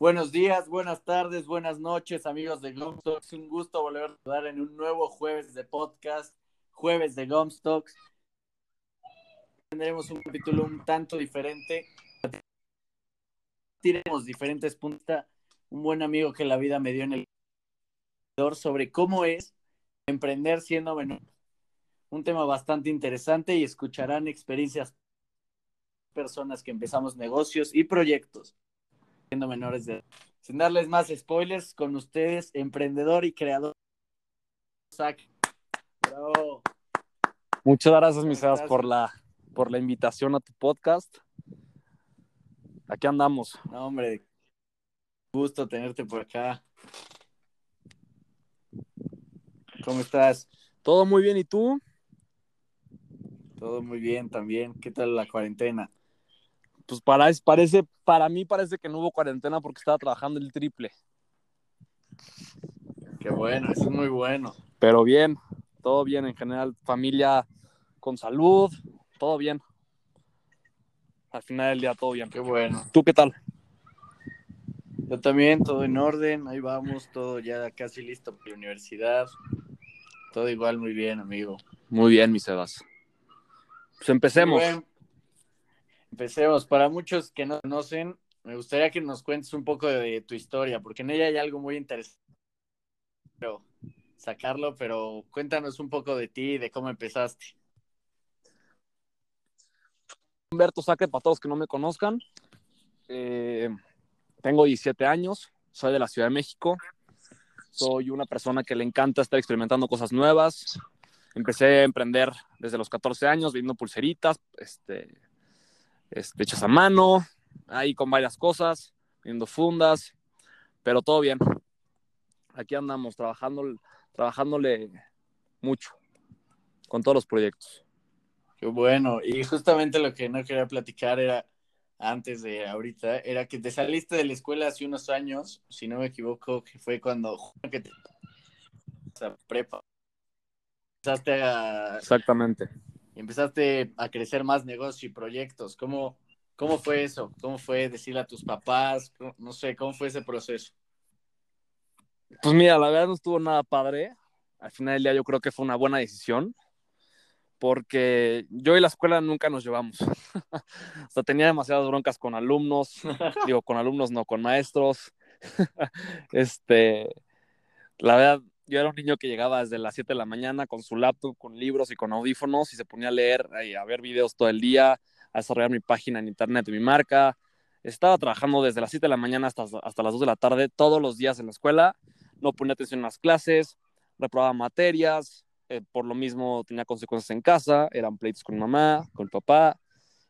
Buenos días, buenas tardes, buenas noches, amigos de Gomstocks. Un gusto volver a estar en un nuevo jueves de podcast, jueves de Gomstocks. Tendremos un capítulo un tanto diferente. Tiremos diferentes puntos. Un buen amigo que la vida me dio en el sobre cómo es emprender siendo menor. Un tema bastante interesante y escucharán experiencias personas que empezamos negocios y proyectos siendo menores de edad. Sin darles más spoilers, con ustedes, emprendedor y creador. Bravo. Muchas gracias, mis por la, por la invitación a tu podcast. Aquí andamos. No, hombre, gusto tenerte por acá. ¿Cómo estás? Todo muy bien, ¿y tú? Todo muy bien también. ¿Qué tal la cuarentena? Pues para, parece, para mí parece que no hubo cuarentena porque estaba trabajando el triple. Qué bueno, eso es muy bueno. Pero bien, todo bien en general, familia con salud, todo bien. Al final del día todo bien. Qué bueno. ¿Tú qué tal? Yo también, todo en orden, ahí vamos, todo ya casi listo para la universidad. Todo igual muy bien, amigo. Muy bien, mi Sebas. Pues empecemos. Empecemos. Para muchos que no conocen, me gustaría que nos cuentes un poco de, tu historia, porque en ella hay algo muy interesante. Pero sacarlo, pero cuéntanos un poco de ti, de cómo empezaste. Humberto Sacre, para todos que no me conozcan. Eh, tengo 17 años, soy de la Ciudad de México. Soy una persona que le encanta estar experimentando cosas nuevas. Empecé a emprender desde los 14 años, viendo pulseritas, este, este, hechas a mano, ahí con varias cosas, viendo fundas, pero todo bien. Aquí andamos trabajando, trabajándole mucho con todos los proyectos. Qué bueno. Y justamente lo que no quería platicar era antes de ahorita, era que te saliste de la escuela hace unos años, si no me equivoco, que fue cuando que te prepa. Empezaste a... Exactamente. Empezaste a crecer más negocios y proyectos. ¿Cómo, ¿Cómo fue eso? ¿Cómo fue decirle a tus papás? No sé, ¿cómo fue ese proceso? Pues mira, la verdad no estuvo nada padre. Al final del día yo creo que fue una buena decisión porque yo y la escuela nunca nos llevamos. o sea, tenía demasiadas broncas con alumnos, digo, con alumnos no, con maestros. este, la verdad, yo era un niño que llegaba desde las 7 de la mañana con su laptop, con libros y con audífonos y se ponía a leer y a ver videos todo el día, a desarrollar mi página en internet de mi marca. Estaba trabajando desde las 7 de la mañana hasta, hasta las 2 de la tarde todos los días en la escuela, no ponía atención en las clases, reprobaba materias, eh, por lo mismo tenía consecuencias en casa, eran pleitos con mamá, con papá,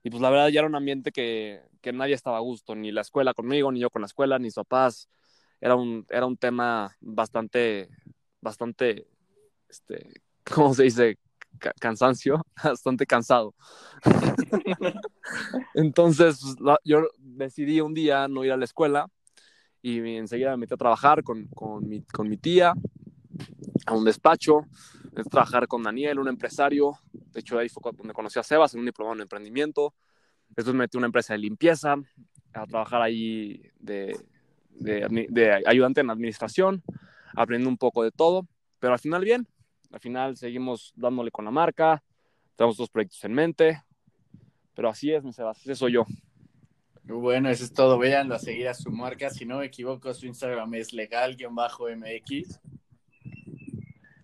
y pues la verdad ya era un ambiente que, que, nadie estaba a gusto, ni la escuela conmigo, ni yo con la escuela, ni mis papás. Era un, era un tema bastante, bastante, este, ¿cómo se dice? cansancio, bastante cansado. Entonces, pues, yo decidí un día no ir a la escuela y enseguida me metí a trabajar con, con, mi, con mi tía a un despacho trabajar con Daniel, un empresario. De hecho, ahí fue donde conocí a Sebas en un diplomado en emprendimiento. Después me metí en una empresa de limpieza, a trabajar ahí de, de, ayudante en administración, aprendiendo un poco de todo. Pero al final, bien. Al final seguimos dándole con la marca, tenemos dos proyectos en mente. Pero así es, mi Sebas, ese soy yo. Bueno, eso es todo. Véanlo a seguir a su marca. Si no me equivoco, su Instagram es legal-mx.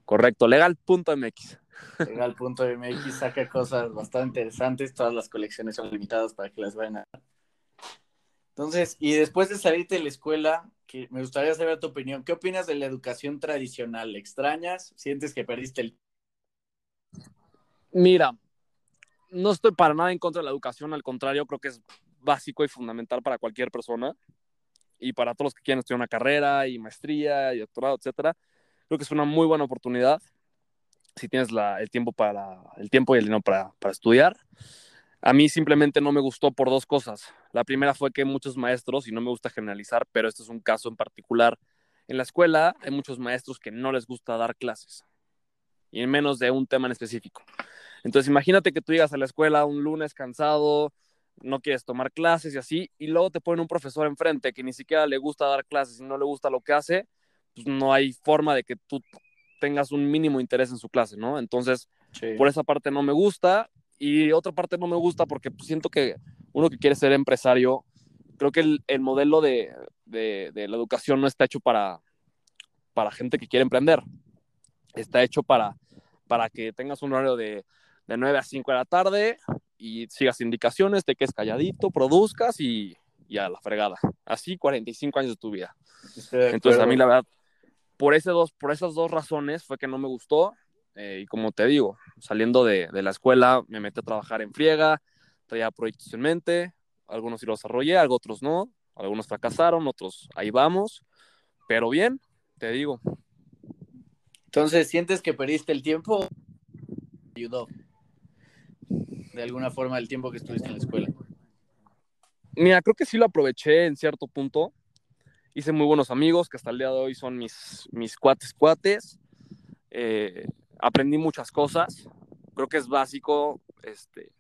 Correcto, legal.mx. Legal.mx saca cosas bastante interesantes, todas las colecciones son limitadas para que las vayan a... Entonces, y después de salirte de la escuela, que me gustaría saber tu opinión, ¿qué opinas de la educación tradicional? ¿Extrañas? ¿Sientes que perdiste el... Mira, no estoy para nada en contra de la educación, al contrario, creo que es básico y fundamental para cualquier persona y para todos los que quieren estudiar una carrera y maestría y doctorado, etcétera Creo que es una muy buena oportunidad si tienes el, tiempo para, el tiempo y el dinero para, para estudiar. A mí simplemente no me gustó por dos cosas. La primera fue que muchos maestros, y no me gusta generalizar, pero este es un caso en particular, en la escuela hay muchos maestros que no les gusta dar clases, y en menos de un tema en específico. Entonces imagínate que tú llegas a la escuela un lunes cansado, no quieres tomar clases y así, y luego te ponen un profesor enfrente que ni siquiera le gusta dar clases y no le gusta lo que hace, pues no hay forma de que tú tengas un mínimo interés en su clase, ¿no? Entonces, por esa parte no me gusta y otra parte no me gusta porque pues, siento que uno que quiere ser empresario, creo que el, modelo de, de, la educación no está hecho para, para gente que quiere emprender, está hecho para, para que tengas un horario de, de 9 a 5 de la tarde y sigas indicaciones, te quedes calladito, produzcas y, y a la fregada. Así 45 años de tu vida. Entonces a mí la verdad, por, ese dos, por esas dos razones fue que no me gustó. Eh, y como te digo, saliendo de, de, la escuela me metí a trabajar en friega, traía proyectos en mente, algunos sí los desarrollé, otros no, algunos fracasaron, otros ahí vamos, pero bien, te digo. Entonces, ¿sientes que perdiste el tiempo? ¿Ayudó? De alguna forma el tiempo que estuviste en la escuela. Mira, creo que sí lo aproveché en cierto punto. Hice muy buenos amigos que hasta el día de hoy son mis, mis cuates cuates. Eh, aprendí muchas cosas. Creo que es básico este,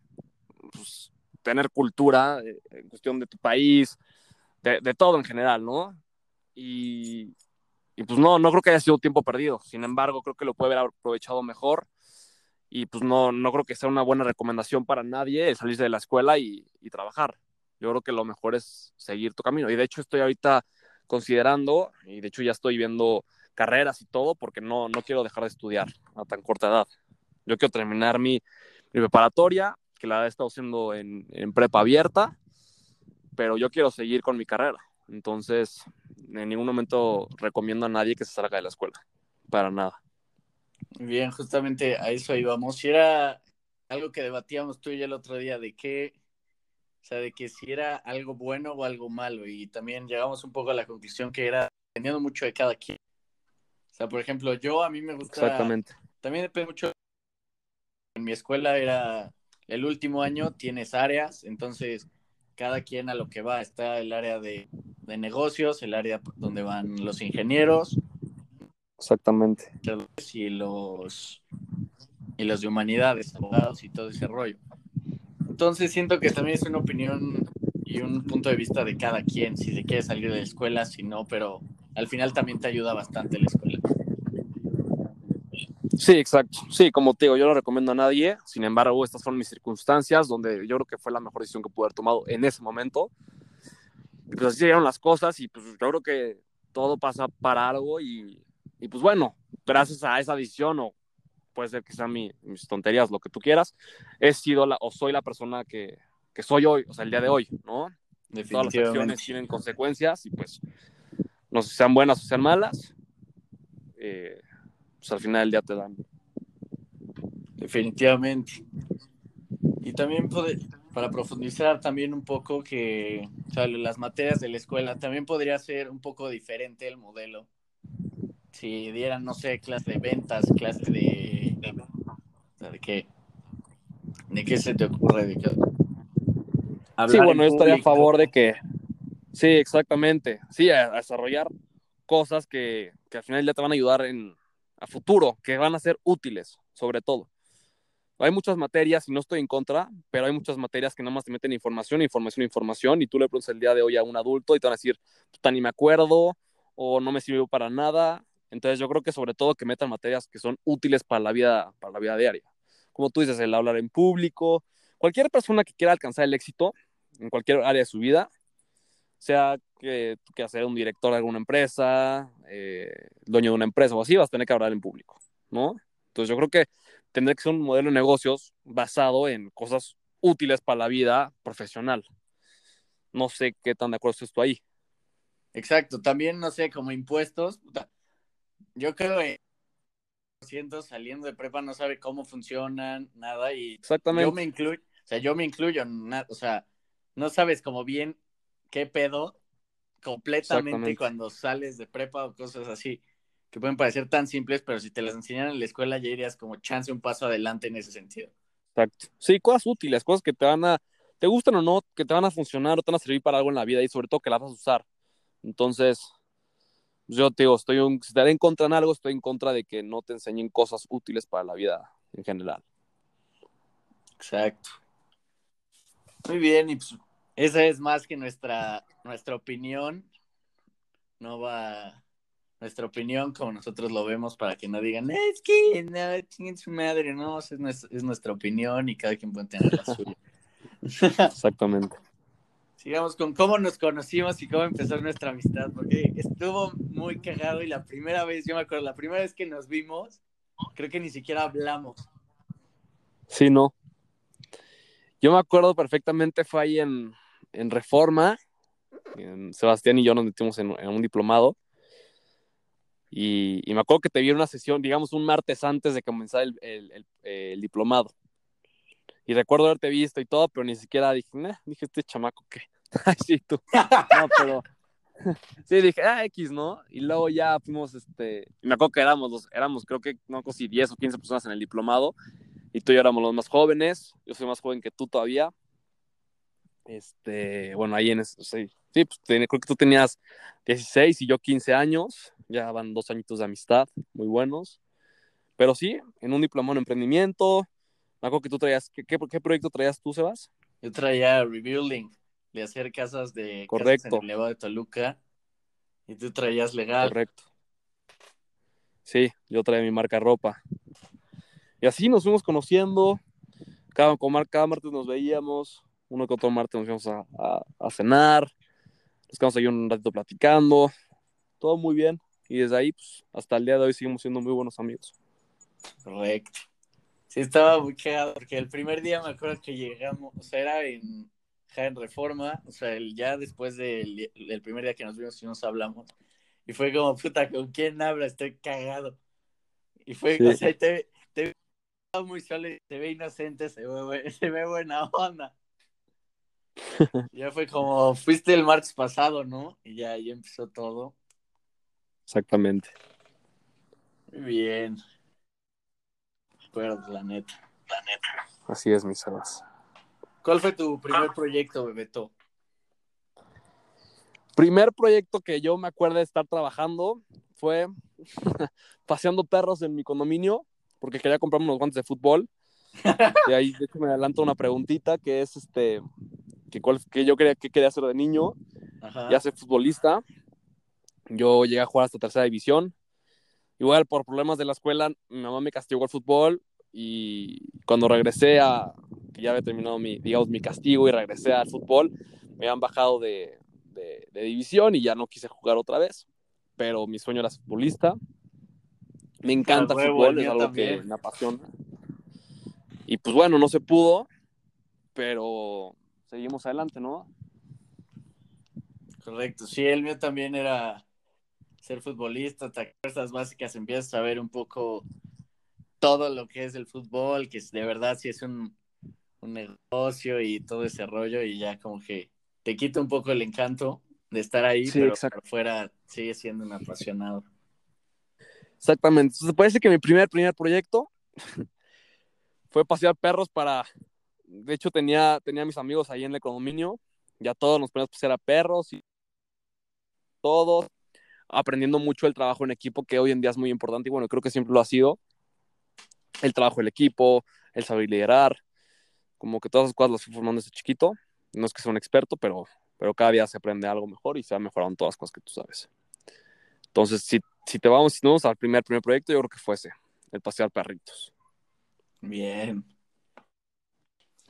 pues, tener cultura eh, en cuestión de tu país, de, todo en general, ¿no? Y, y, pues no, no creo que haya sido tiempo perdido. Sin embargo, creo que lo puede haber aprovechado mejor. Y pues no, no creo que sea una buena recomendación para nadie el salirse de la escuela y, y trabajar. Yo creo que lo mejor es seguir tu camino. Y de hecho estoy ahorita considerando, y de hecho ya estoy viendo carreras y todo, porque no, no quiero dejar de estudiar a tan corta edad. Yo quiero terminar mi, mi preparatoria, que la he estado haciendo en, en, prepa abierta, pero yo quiero seguir con mi carrera. Entonces, en ningún momento recomiendo a nadie que se salga de la escuela, para nada. Bien, justamente a eso íbamos. Si era algo que debatíamos tú y yo el otro día, de qué, o sea, de que si era algo bueno o algo malo, y también llegamos un poco a la conclusión que era dependiendo mucho de cada quien. O sea, por ejemplo, yo a mí me gusta. Exactamente. También depende mucho. En mi escuela era el último año, tienes áreas, entonces cada quien a lo que va. Está el área de, de negocios, el área donde van los ingenieros. Exactamente. Y los, y los de humanidades, abogados y todo ese rollo. Entonces siento que también es una opinión y un punto de vista de cada quien, si se quiere salir de la escuela, si no, pero al final también te ayuda bastante la escuela. Sí, exacto. Sí, como te digo, yo no recomiendo a nadie. Sin embargo, estas fueron mis circunstancias donde yo creo que fue la mejor decisión que pude haber tomado en ese momento. Y pues así se dieron las cosas y pues yo creo que todo pasa para algo y, y pues bueno, gracias a esa decisión o puede ser que sean mi, mis tonterías, lo que tú quieras, he sido la, o soy la persona que, que soy hoy, o sea, el día de hoy, ¿no? Todas las acciones tienen consecuencias y pues no sé si sean buenas o sean malas, eh, pues al final del día te dan. Definitivamente. Y también para profundizar también un poco que o sea, las materias de la escuela también podría ser un poco diferente el modelo. Si dieran, no sé, clase de ventas, clase de... ¿De, qué? ¿De qué se te ocurre? ¿De qué? sí, bueno, yo estaría a favor de que Sí, exactamente. Sí, a, desarrollar cosas que, que, al final ya te van a ayudar en, a futuro, que van a ser útiles, sobre todo. Hay muchas materias, y no estoy en contra, pero hay muchas materias que nada más te meten información, información, información, y tú le preguntas el día de hoy a un adulto y te van a decir, ni me acuerdo, o no me sirvió para nada. Entonces yo creo que sobre todo que metan materias que son útiles para la vida, para la vida diaria. Como tú dices, el hablar en público. Cualquier persona que quiera alcanzar el éxito en cualquier área de su vida, sea que tú quieras ser un director de alguna empresa, eh, dueño de una empresa o así, vas a tener que hablar en público, ¿no? Entonces yo creo que tendría que ser un modelo de negocios basado en cosas útiles para la vida profesional. No sé qué tan de acuerdo estás tú ahí. Exacto, también no sé, como impuestos, yo creo que siento saliendo de prepa no sabe cómo funcionan, nada, y Exactamente. yo me incluyo, o sea, yo me incluyo, o sea, no sabes como bien qué pedo completamente cuando sales de prepa o cosas así, que pueden parecer tan simples, pero si te las enseñan en la escuela ya irías como chance un paso adelante en ese sentido. Exacto. Sí, cosas útiles, cosas que te van a, te gustan o no, que te van a funcionar o te van a servir para algo en la vida y sobre todo que las vas a usar. Entonces, yo te digo, estoy un, si estaré en contra en algo, estoy en contra de que no te enseñen cosas útiles para la vida en general. Exacto. Muy bien, y pues esa es más que nuestra, nuestra opinión. No va nuestra opinión como nosotros lo vemos para que no digan, es que no, chinguen su madre, no, es nuestra, es nuestra opinión y cada quien puede tener la suya. Exactamente. Sigamos con cómo nos conocimos y cómo empezó nuestra amistad, porque estuvo muy cagado y la primera vez, yo me acuerdo, la primera vez que nos vimos, creo que ni siquiera hablamos. Sí, no. Yo me acuerdo perfectamente, fue ahí en, en Reforma, en Sebastián y yo nos metimos en, en un diplomado. Y, y, me acuerdo que te vi en una sesión, digamos, un martes antes de comenzar el, el, el, el diplomado. Y recuerdo haberte visto y todo, pero ni siquiera dije, nah, dije, este chamaco, ¿qué? Ay, sí, tú. No, pero. sí, dije, ah, X, ¿no? Y luego ya fuimos, este. Me acuerdo que éramos, los, éramos creo que, no, si 10 o 15 personas en el diplomado. Y tú y yo éramos los más jóvenes. Yo soy más joven que tú todavía. Este, bueno, ahí en ese, sí, sí pues, creo que tú tenías 16 y yo 15 años. Ya van dos añitos de amistad, muy buenos. Pero sí, en un diplomado en emprendimiento, me acuerdo que tú traías, ¿qué, qué, qué proyecto traías tú, Sebas? Yo traía Rebuilding, de hacer casas de Correcto. Casas en el Nevado de Toluca. Y tú traías legal. Correcto. Sí, yo traía mi marca ropa. Y así nos fuimos conociendo. Cada, cada martes nos veíamos. Uno que otro martes nos íbamos a, a, a cenar. Nos quedamos ahí un ratito platicando. Todo muy bien. Y desde ahí, pues, hasta el día de hoy seguimos siendo muy buenos amigos. Correcto. Sí, estaba muy cagado, porque el primer día me acuerdo que llegamos, o sea, era en, en Reforma, o sea, el, ya después del, del, primer día que nos vimos y nos hablamos, y fue como, puta, ¿con quién habla? Estoy cagado. Y fue, sí. o sea, te, te muy solo, te ve inocente, se ve, se ve buena onda. ya fue como, fuiste el martes pasado, ¿no? Y ya ahí empezó todo. Exactamente. Muy bien acuerdo, la neta. La neta. Así es, mis Sebas. ¿Cuál fue tu primer proyecto, Bebeto? Primer proyecto que yo me acuerdo de estar trabajando fue paseando perros en mi condominio, porque quería comprarme unos guantes de fútbol. y ahí, de hecho, me adelanto una preguntita que es este, que, cuál, que yo quería, que quería hacer de niño. Ajá. Ya soy futbolista. Yo llegué a jugar hasta tercera división. Igual por problemas de la escuela, mi mamá me castigó al fútbol y cuando regresé a, que ya había terminado mi, digamos, mi castigo y regresé al fútbol, me habían bajado de, de, de división y ya no quise jugar otra vez. Pero mi sueño era ser futbolista. Me encanta el fútbol, es algo también. que me apasiona. Y pues bueno, no se pudo, pero seguimos adelante, ¿no? Correcto, sí, el mío también era ser futbolista, fuerzas básicas, empiezas a ver un poco todo lo que es el fútbol, que de verdad sí es un, un negocio y todo ese rollo y ya como que te quita un poco el encanto de estar ahí, sí, pero por fuera sigue siendo un apasionado. Exactamente. Entonces parece que mi primer, primer proyecto fue pasear perros para, de hecho tenía, tenía mis amigos ahí en el condominio, ya todos nos poníamos a pasear a perros y todos aprendiendo mucho el trabajo en equipo, que hoy en día es muy importante y bueno, creo que siempre lo ha sido. El trabajo del equipo, el saber liderar, como que todas esas cosas las fui formando desde chiquito. No es que sea un experto, pero, pero cada día se aprende algo mejor y se han mejorado todas las cosas que tú sabes. Entonces, si, si te vamos, si no vamos al primer, primer proyecto, yo creo que fuese el pasear perritos. Bien.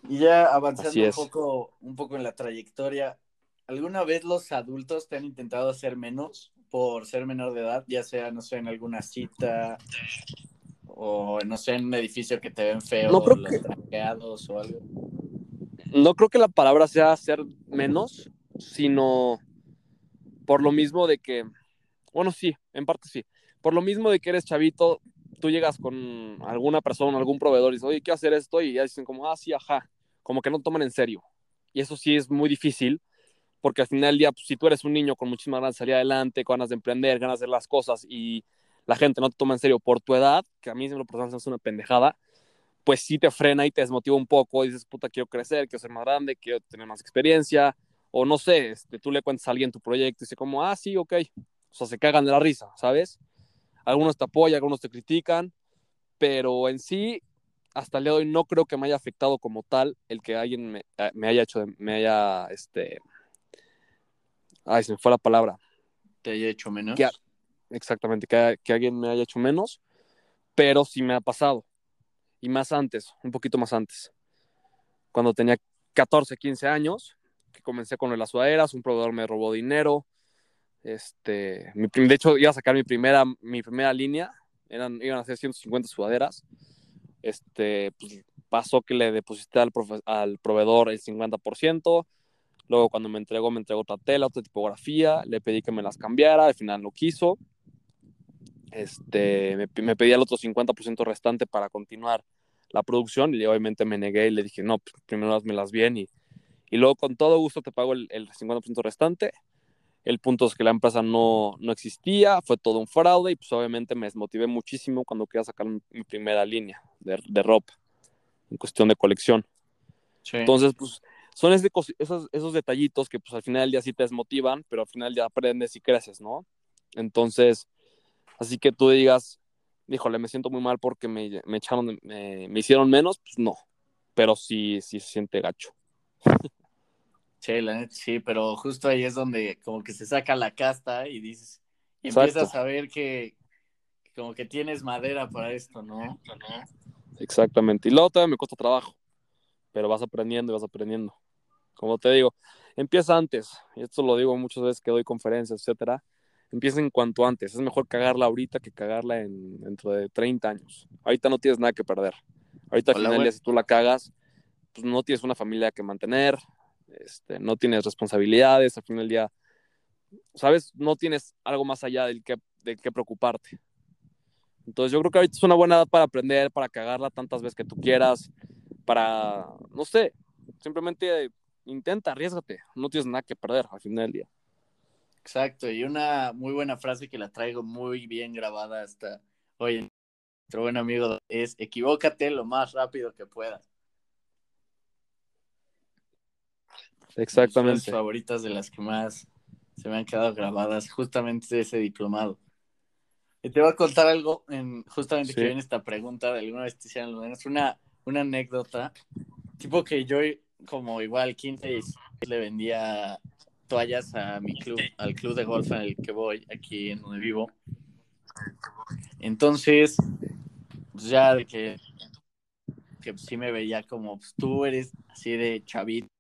Y ya avanzando un poco, un poco en la trayectoria, ¿alguna vez los adultos te han intentado hacer menos? por ser menor de edad, ya sea, no sé, en alguna cita o, no sé, en un edificio que te ven feo, no creo los que... traqueados o algo. No creo que la palabra sea ser menos, sino por lo mismo de que, bueno, sí, en parte sí, por lo mismo de que eres chavito, tú llegas con alguna persona, algún proveedor y dices, oye, quiero hacer esto, y ya dicen como, ah, sí, ajá, como que no toman en serio. Y eso sí es muy difícil, porque al final del día, pues, si tú eres un niño con muchísimas ganas de salir adelante, con ganas de emprender, ganas de hacer las cosas y la gente no te toma en serio por tu edad, que a mí siempre lo es una pendejada, pues sí te frena y te desmotiva un poco y dices, puta, quiero crecer, quiero ser más grande, quiero tener más experiencia, o no sé, este, tú le cuentas a alguien tu proyecto y dice como, ah, sí, ok, o sea, se cagan de la risa, ¿sabes? Algunos te apoyan, algunos te critican, pero en sí hasta el día de hoy no creo que me haya afectado como tal el que alguien me, eh, me haya hecho, me haya, este, ay, se me fue la palabra. Te haya hecho menos. Que, exactamente, que, que alguien me haya hecho menos, pero sí me ha pasado. Y más antes, un poquito más antes. Cuando tenía 14, 15 años, que comencé con las sudaderas, un proveedor me robó dinero. Este, mi, de hecho, iba a sacar mi primera, mi primera línea, eran, iban a ser 150 sudaderas. Este, pues, pasó que le deposité al, al proveedor el 50%. Luego, cuando me entregó, me entregó otra tela, otra tipografía. Le pedí que me las cambiara, al final no quiso. Este, me, me pedía el otro 50% restante para continuar la producción y obviamente me negué y le dije, no, pues, primero las bien y, y luego con todo gusto te pago el, el 50% restante. El punto es que la empresa no, no, existía, fue todo un fraude y pues obviamente me desmotivé muchísimo cuando quería sacar mi primera línea de, de ropa en cuestión de colección. Sí. Entonces, pues son esos, esos detallitos que pues al final del día sí te desmotivan, pero al final ya aprendes y creces, ¿no? Entonces, así que tú digas, híjole, me siento muy mal porque me, me echaron, me, me, hicieron menos, pues no, pero sí, sí se siente gacho. Sí, la neta, sí, pero justo ahí es donde como que se saca la casta y dices, y empiezas a ver que como que tienes madera para esto, ¿no? Exactamente, y luego todavía me cuesta trabajo, pero vas aprendiendo y vas aprendiendo. Como te digo, empieza antes, y esto lo digo muchas veces que doy conferencias, etcétera, empieza en cuanto antes. Es mejor cagarla ahorita que cagarla en, dentro de 30 años. Ahorita no tienes nada que perder. Ahorita al final, si tú la cagas, pues no tienes una familia que mantener, este, no tienes responsabilidades, al final del día, ¿sabes? No tienes algo más allá del que, de qué preocuparte. Entonces yo creo que ahorita es una buena edad para aprender, para cagarla tantas veces que tú quieras, para, no sé, simplemente intenta, arriesgate, no tienes nada que perder al final del día. Exacto, y una muy buena frase que la traigo muy bien grabada hasta hoy. Nuestro buen amigo es equivócate lo más rápido que puedas. Exactamente. Mis favoritas de las que más se me han quedado grabadas, justamente ese diplomado. Y te voy a contar algo, en, justamente que viene esta pregunta de alguna vez te hicieron menos, una, una anécdota, tipo que yo como igual 15 le vendía toallas a mi club, al club de golf en el que voy, aquí en donde vivo. Entonces, pues ya de que, que sí me veía como, pues tú eres así de chavito.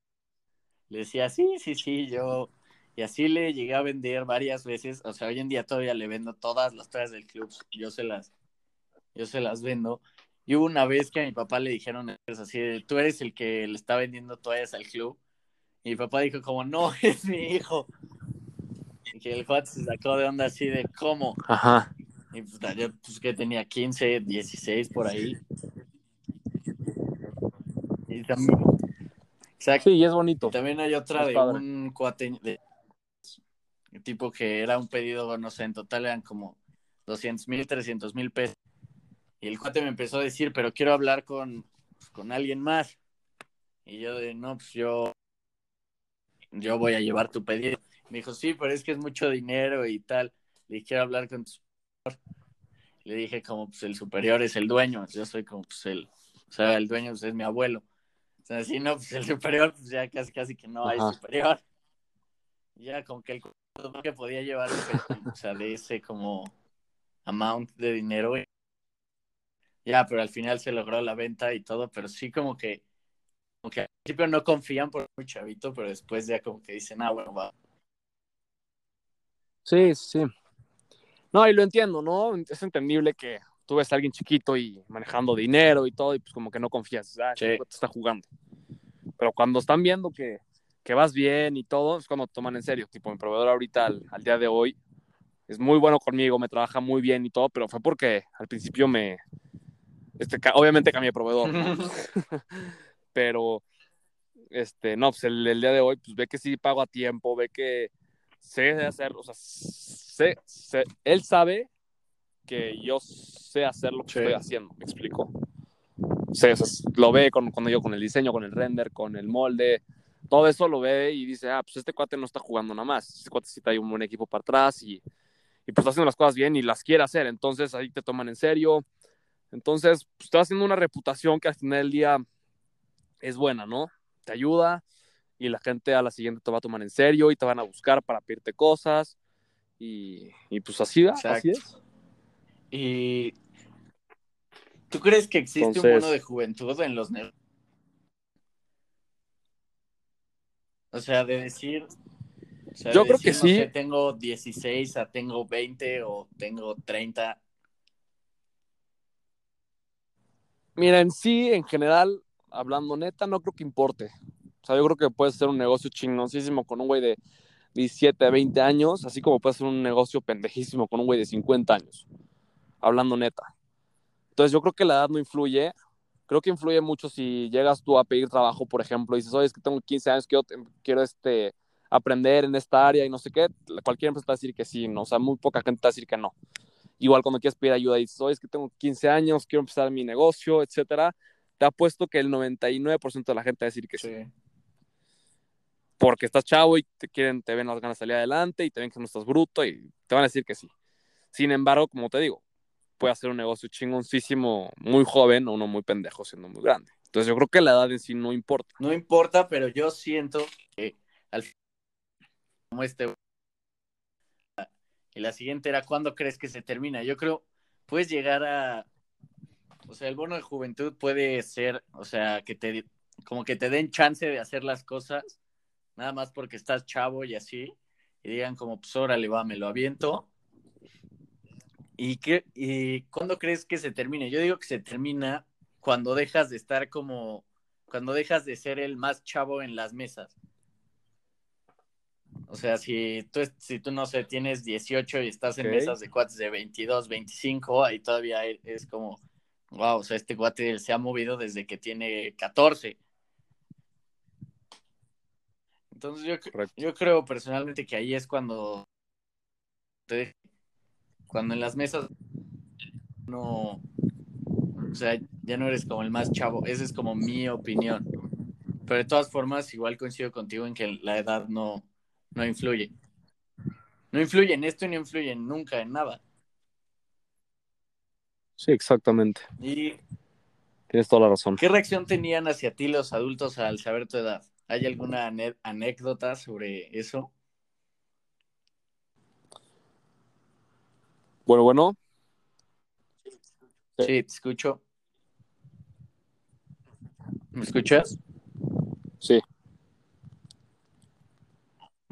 Le decía, sí, sí, sí, yo. Y así le llegué a vender varias veces. O sea, hoy en día todavía le vendo todas las toallas del club. Yo se las, yo se las vendo. Y hubo una vez que a mi papá le dijeron pues, así, tú eres el que le está vendiendo toallas al club. Y mi papá dijo como, no, es mi hijo. Y que el cuate se sacó de onda así de, ¿cómo? Ajá. Y pues yo pues, que tenía 15, 16 por ahí. Y también... Exacto. Sí, y es bonito. también hay otra de un cuate de tipo que era un pedido, no sé, en total eran como 200 mil, 300 mil pesos. Y el cuate me empezó a decir, pero quiero hablar con, pues, con alguien más. Y yo de, no, pues yo yo voy a llevar tu pedido. Me dijo, sí, pero es que es mucho dinero y tal. Le dije, quiero hablar con tu superior. Le dije, como, pues el superior es el dueño. Yo soy como, pues el, o sea, el dueño pues, es mi abuelo. O sea, si no, pues el superior, pues ya casi, casi que no hay superior. ya como que el que podía llevar, o sea, de ese como amount de dinero. Ya, pero al final se logró la venta y todo, pero sí como que como que al principio no confían por muy chavito, pero después ya como que dicen, ah, bueno, va. Sí, sí. No, y lo entiendo, ¿no? Es entendible que tú ves a alguien chiquito y manejando dinero y todo, y pues como que no confías, ah, te está jugando. Pero cuando están viendo que, que, vas bien y todo, es cuando toman en serio. Tipo, mi proveedor ahorita, al, al, día de hoy, es muy bueno conmigo, me trabaja muy bien y todo, pero fue porque al principio me... Este, obviamente cambié de proveedor, ¿no? pero este, no, pues el, día de hoy, pues ve que sí pago a tiempo, ve que sé hacer, o sea, sé, sé, él sabe que yo sé hacer lo que estoy haciendo, ¿me explico? Sí, o sea, lo ve con, cuando yo con el diseño, con el render, con el molde, todo eso lo ve y dice, ah, pues este cuate no está jugando nada más, este cuate sí trae un buen equipo para atrás y, y pues está haciendo las cosas bien y las quiere hacer, entonces ahí te toman en serio, Entonces, pues, estás haciendo una reputación que al final del día es buena, ¿no? Te ayuda y la gente a la siguiente te va a tomar en serio y te van a buscar para pedirte cosas. Y, y pues así, así es. Y ¿Tú crees que existe un bono de juventud en los negocios? O sea, de decir. yo creo que sí. tengo 16, a tengo 20 o tengo 30. Mira, en sí, en general, hablando neta, no creo que importe. O sea, yo creo que puede ser un negocio chingoncísimo con un güey de 17, 20 años, así como puede ser un negocio pendejísimo con un güey de 50 años. Hablando neta. Entonces yo creo que la edad no influye. Creo que influye mucho si llegas tú a pedir trabajo, por ejemplo, y dices, oye, es que tengo 15 años, quiero, quiero este, aprender en esta área y no sé qué, cualquier empresa te va a decir que sí, ¿no? o sea, muy poca gente te va a decir que no. Igual cuando quieres pedir ayuda y dices, oye, es que tengo 15 años, quiero empezar mi negocio, etcétera, te apuesto que el 99% de la gente va a decir que sí. Porque estás chavo y te quieren, te ven las ganas de salir adelante y te ven que no estás bruto y te van a decir que sí. Sin embargo, como te digo, puede hacer un negocio chingoncísimo muy joven o uno muy pendejo siendo muy grande. Entonces yo creo que la edad en sí no importa. No importa, pero yo siento que al como este y la siguiente era ¿cuándo crees que se termina? Yo creo puedes llegar a o sea, el bono de juventud puede ser, o sea, que te como que te den chance de hacer las cosas nada más porque estás chavo y así y digan como pues órale va, me lo aviento ¿Y, qué, ¿Y cuándo crees que se termine? Yo digo que se termina cuando dejas de estar como, cuando dejas de ser el más chavo en las mesas. O sea, si tú, si tú no sé, tienes 18 y estás en mesas de cuates de 22, 25, ahí todavía e, es como, wow, o sea, este cuate se ha movido desde que tiene 14. Entonces yo, yo creo personalmente que ahí es cuando te cuando en las mesas no, o sea, ya no eres como el más chavo, esa es como mi opinión. Pero de todas formas, igual coincido contigo en que la edad no, no influye. No influye en esto y no influye nunca en nada. Sí, exactamente. Y tienes toda la razón. ¿Qué reacción tenían hacia ti los adultos al saber tu edad? ¿Hay alguna anécdota sobre eso? Bueno, bueno. Sí, te escucho. ¿Me escuchas? Sí.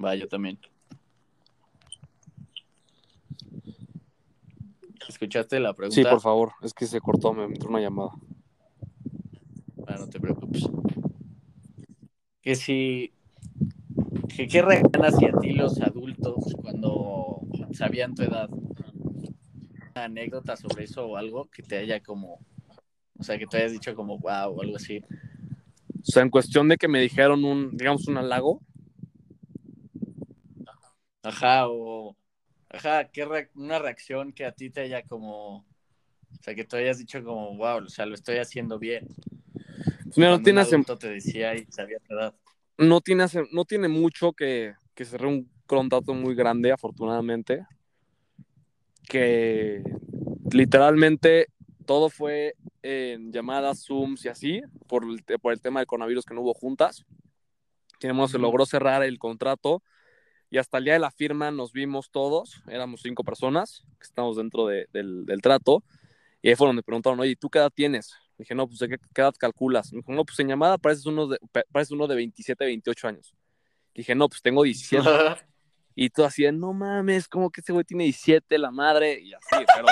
Va, yo también. ¿Escuchaste la pregunta? Sí, por favor. Es que se cortó, me entró una llamada. Ah, no te preocupes. Que si... Que, ¿Qué reaccionan hacia ti los adultos cuando sabían tu edad? Anécdota sobre eso o algo que te haya como, o sea, que te hayas dicho como wow o algo así? O sea, en cuestión de que me dijeron un, digamos, un halago. Ajá, o, ajá, ¿qué una reacción que a ti te haya como, o sea, que tú hayas dicho como, wow, o sea, lo estoy haciendo bien. Pues mira, no tiene te decía y sabía edad. No tiene, no tiene mucho que, que cerré un contrato muy grande, afortunadamente que literalmente todo fue en llamadas, Zooms y así, por el, por el tema del coronavirus que no hubo juntas. Se logró cerrar el contrato y hasta el día de la firma nos vimos todos, éramos cinco personas que estamos dentro del, del, trato, y ahí fue donde me preguntaron, oye, ¿tú qué edad tienes? Dije, no, pues ¿qué, qué edad calculas? Me dijo, no, pues en llamada pareces uno de, pareces uno de 27, 28 años. Dije, no, pues tengo 17. Y tú así no mames, como que ese güey tiene 17, la madre, y así, pero,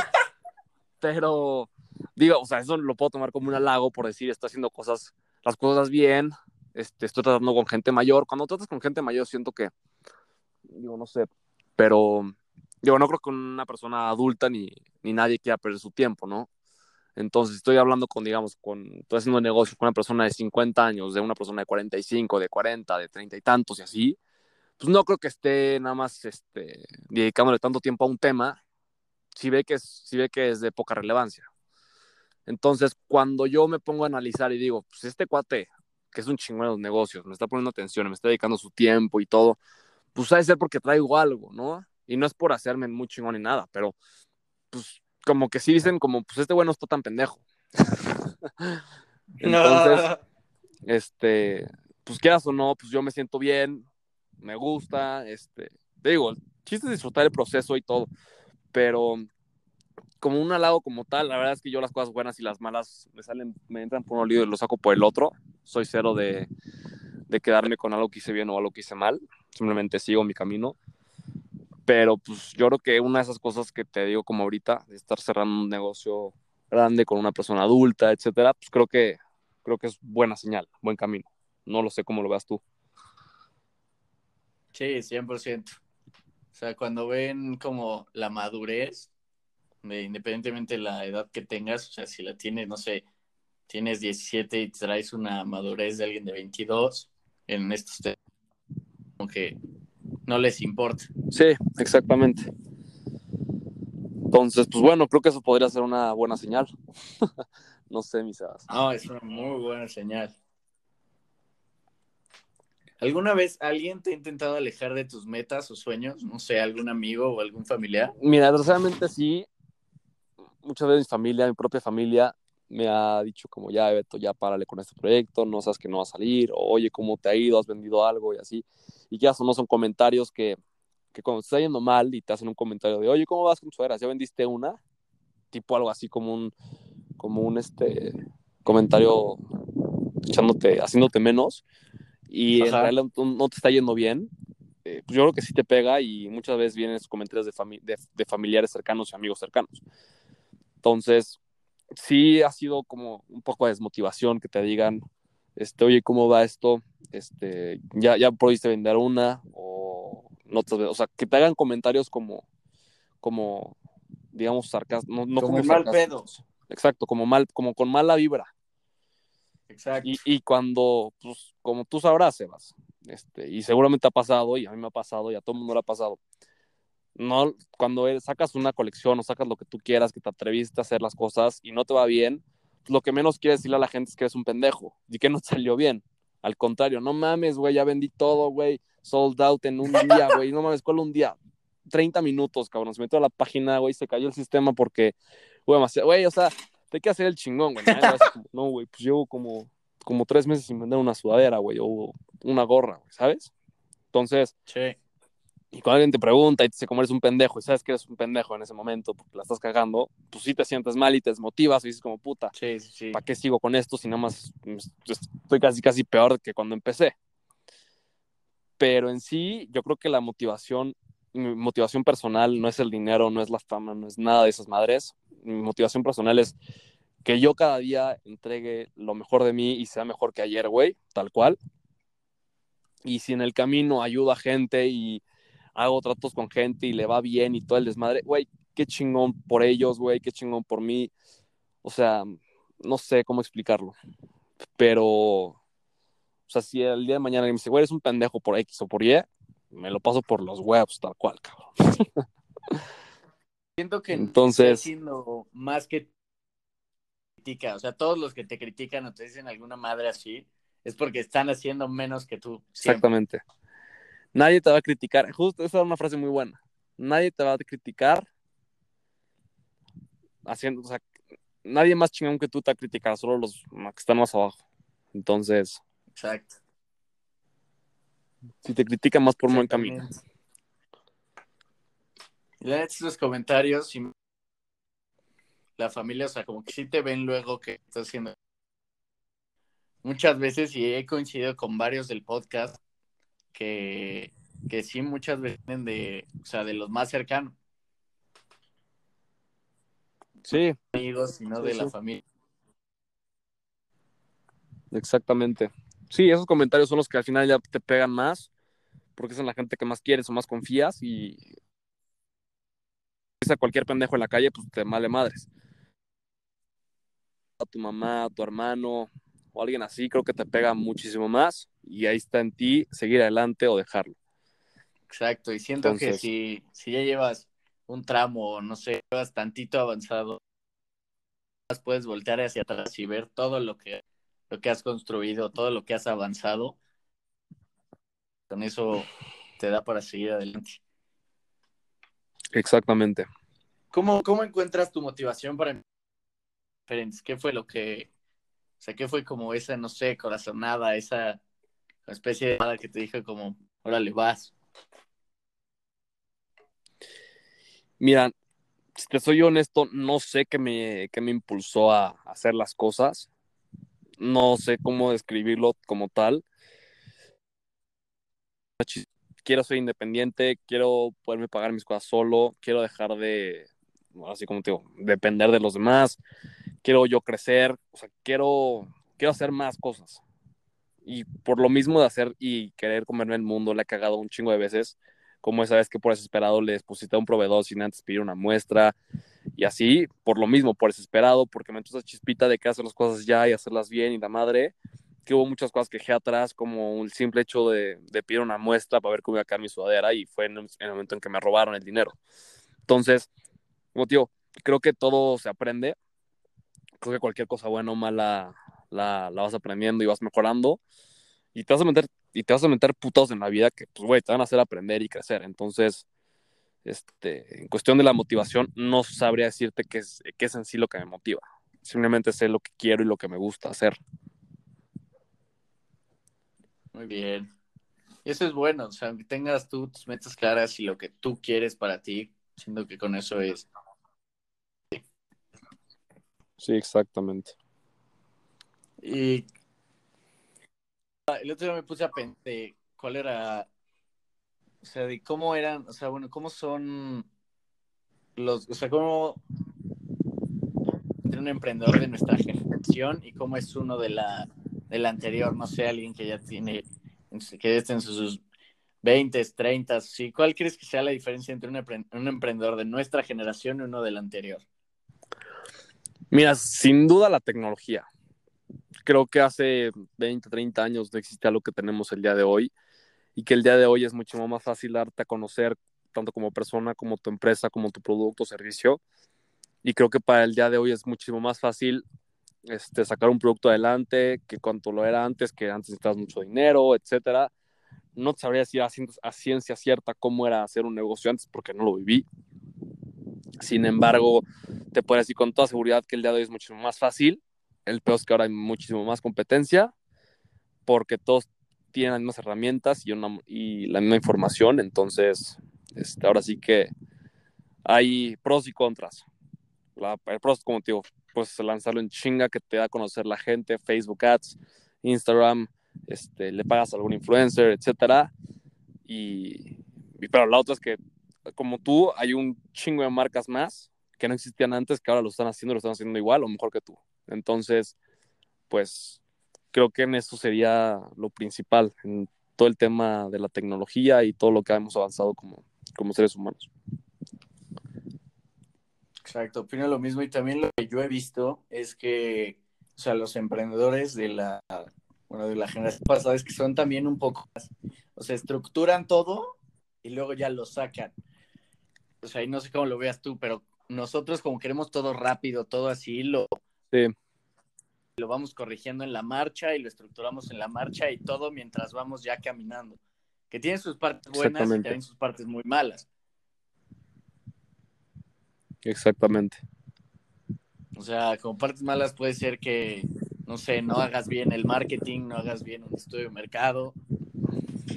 pero, digo, o sea, eso lo puedo tomar como un halago por decir, estoy haciendo cosas, las cosas bien, este, estoy tratando con gente mayor. Cuando tratas con gente mayor, siento que, digo, no sé, pero, digo, no creo que una persona adulta ni, ni nadie quiera perder su tiempo, ¿no? Entonces, estoy hablando con, digamos, con, estoy haciendo negocio con una persona de 50 años, de una persona de 45, de 40, de 30 y tantos y así, pues no creo que esté nada más este, dedicándole tanto tiempo a un tema si ve, que es, si ve que es de poca relevancia. Entonces, cuando yo me pongo a analizar y digo, pues este cuate, que es un chingón de los negocios, me está poniendo atención, me está dedicando su tiempo y todo, pues ha de ser porque traigo algo, ¿no? Y no es por hacerme muy chingón ni nada, pero pues como que sí dicen como, pues este güey no está tan pendejo. Entonces, este, pues quieras o no, pues yo me siento bien, me gusta, este, te digo, el chiste es disfrutar el proceso y todo, pero como un halago como tal, la verdad es que yo las cosas buenas y las malas me salen, me entran por un olvido y lo saco por el otro, soy cero de, de quedarme con algo que hice bien o algo que hice mal, simplemente sigo mi camino, pero pues yo creo que una de esas cosas que te digo como ahorita, de estar cerrando un negocio grande con una persona adulta, etcétera, pues creo que, creo que es buena señal, buen camino. No lo sé cómo lo veas tú. Sí, 100%. O sea, cuando ven como la madurez, independientemente de la edad que tengas, o sea, si la tienes, no sé, tienes 17 y traes una madurez de alguien de 22, en estos temas, como que no les importa. Sí, exactamente. Entonces, pues bueno, creo que eso podría ser una buena señal. no sé, mis No, es una muy buena señal. ¿Alguna vez alguien te ha intentado alejar de tus metas o sueños? No sé, algún amigo o algún familiar. Mira, desgraciadamente sí. Muchas veces mi familia, mi propia familia, me ha dicho como ya, Beto, ya párale con este proyecto, no sabes que no va a salir, o, oye, ¿cómo te ha ido? ¿Has vendido algo? Y así. Y ya no son comentarios que, que cuando te está yendo mal y te hacen un comentario de, oye, ¿cómo vas con sueras? ¿Ya vendiste una? Tipo algo así como un, como un este, comentario echándote, haciéndote menos y en realidad no te está yendo bien, eh, pues yo creo que sí te pega y muchas veces vienen esos comentarios de, de, familiares cercanos y amigos cercanos. Entonces, sí ha sido como un poco de desmotivación que te digan, este, oye, ¿cómo va esto? Este, ya, ya pudiste vender una o no te, o sea, que te hagan comentarios como, como, digamos, sarcásticos, no, como, mal pedo. Exacto, como mal, como con mala vibra. Exacto. Y, cuando, pues, como tú sabrás, Sebas, este, y seguramente ha pasado, y a mí me ha pasado, y a todo el mundo le ha pasado, no, cuando sacas una colección o sacas lo que tú quieras, que te atreviste a hacer las cosas y no te va bien, lo que menos quieres decirle a la gente es que eres un pendejo y que no te salió bien. Al contrario, no mames, güey, ya vendí todo, güey, sold out en un día, güey, no mames, ¿cuál un día? 30 minutos, cabrón, se metió a la página, güey, se cayó el sistema porque, güey, o sea, te que hacer el chingón, güey. No, güey, pues llevo como, como tres meses sin vender una sudadera, güey, o una gorra, güey, ¿sabes? Entonces, sí. y cuando alguien te pregunta y te dice cómo eres un pendejo y sabes que eres un pendejo en ese momento porque la estás cagando, pues sí te sientes mal y te desmotivas y dices como, puta, sí, sí. ¿para qué sigo con esto si nada más pues, estoy casi, casi peor que cuando empecé? Pero en sí, yo creo que la motivación, mi motivación personal no es el dinero, no es la fama, no es nada de esas madres mi motivación personal es que yo cada día entregue lo mejor de mí y sea mejor que ayer, güey, tal cual. Y si en el camino ayudo a gente y hago tratos con gente y le va bien y todo el desmadre, güey, qué chingón por ellos, güey, qué chingón por mí. O sea, no sé cómo explicarlo. Pero, o sea, si el día de mañana me dice, güey, eres un pendejo por X o por Y, me lo paso por los huevos, tal cual, cabrón. Siento que entonces haciendo más que critica, o sea, todos los que te critican o te dicen alguna madre así, es porque están haciendo menos que tú. Exactamente. Nadie te va a criticar. Justo esa es una frase muy buena. Nadie te va a criticar haciendo, o sea, nadie más chingón que tú te va a criticar, solo los que están más abajo. Entonces. Exacto. Si te critican más por buen camino. Le los comentarios y la familia, o sea, como que sí te ven luego que estás haciendo. Muchas veces, y he coincidido con varios del podcast, que, que sí muchas veces vienen de, o sea, de los más cercanos. Sí. Amigos, y no de la familia. Exactamente. Sí, esos comentarios son los que al final ya te pegan más, porque son la gente que más quieres o más confías y a cualquier pendejo en la calle, pues te male madres. A tu mamá, a tu hermano o alguien así, creo que te pega muchísimo más y ahí está en ti seguir adelante o dejarlo. Exacto, y siento que si, si ya llevas un tramo, no sé, llevas tantito avanzado, puedes voltear hacia atrás y ver todo lo que, lo que has construido, todo lo que has avanzado. Con eso te da para seguir adelante. Exactamente. ¿Cómo, ¿cómo encuentras tu motivación para ¿Qué fue lo que, o sea, qué fue como esa, no sé, corazonada, esa especie de nada que te dijo como, órale, vas? Mira, si te soy honesto, no sé qué me, qué me impulsó a hacer las cosas. No sé cómo describirlo como tal. Quiero ser independiente, quiero poderme pagar mis cosas solo, quiero dejar de, así como te digo, depender de los demás, quiero yo crecer, o quiero, quiero hacer más cosas. Y por lo mismo de hacer y querer comerme el mundo, le he cagado un chingo de veces, como esa vez que por desesperado le deposité a un proveedor sin antes pedir una muestra, y así, por lo mismo, por desesperado, porque me entró esa chispita de que hacer las cosas ya y hacerlas bien y la madre, que hubo muchas cosas que dejé atrás, como el simple hecho de, de pedir una muestra para ver cómo iba a caer mi sudadera, y fue en el momento en que me robaron el dinero. Entonces, como tío, creo que todo se aprende. Creo que cualquier cosa buena o mala la, la, vas aprendiendo y vas mejorando. Y te vas a meter, y te vas a meter putos en la vida que, pues, güey, te van a hacer aprender y crecer. Entonces, este, en cuestión de la motivación, no sabría decirte qué es, qué en sí lo que me motiva. Simplemente sé lo que quiero y lo que me gusta hacer. Muy bien. Y eso es bueno, o sea, que tengas tú tus metas claras y lo que tú quieres para ti, siendo que con eso es Sí, exactamente. Y el otro día me puse a pensar cuál era, o sea, de cómo eran, o sea, bueno, cómo son los, o sea, cómo un emprendedor de nuestra generación y cómo es uno de la, de anterior, no sé, alguien que ya tiene, que esté en sus 20, 30, ¿sí? ¿Cuál crees que sea la diferencia entre un, emprendedor de nuestra generación y uno de la anterior? Mira, sin duda la tecnología. Creo que hace 20, 30 años no existía lo que tenemos el día de hoy y que el día de hoy es mucho más fácil darte a conocer tanto como persona, como tu empresa, como tu producto o servicio. Y creo que para el día de hoy es muchísimo más fácil este, sacar un producto adelante que cuanto lo era antes, que antes necesitabas mucho dinero, etcétera. No te sabría decir a, ciencia cierta cómo era hacer un negocio antes porque no lo viví. Sin embargo, te puedo decir con toda seguridad que el día de hoy es mucho más fácil. El peor es que ahora hay muchísimo más competencia porque todos tienen las mismas herramientas y, una, y la misma información. Entonces, este, ahora sí que hay pros y contras. La, el pros, como te digo, pues lanzarlo en chinga que te da a conocer la gente, Facebook Ads, Instagram, este, le pagas a algún influencer, etcétera. Y, y, pero la otra es que como tú, hay un chingo de marcas más que no existían antes, que ahora lo están haciendo, lo están haciendo igual o mejor que tú. Entonces, pues creo que en eso sería lo principal, en todo el tema de la tecnología y todo lo que hemos avanzado como, como seres humanos. Exacto, opino lo mismo y también lo que yo he visto es que, o sea, los emprendedores de la, bueno, de la generación pasada es que son también un poco, o sea, estructuran todo y luego ya lo sacan o sea, y no sé cómo lo veas tú, pero nosotros como queremos todo rápido, todo así, lo, lo vamos corrigiendo en la marcha y lo estructuramos en la marcha y todo mientras vamos ya caminando. Que tiene sus partes buenas y también sus partes muy malas. Exactamente. O sea, como partes malas puede ser que, no sé, no hagas bien el marketing, no hagas bien un estudio de mercado,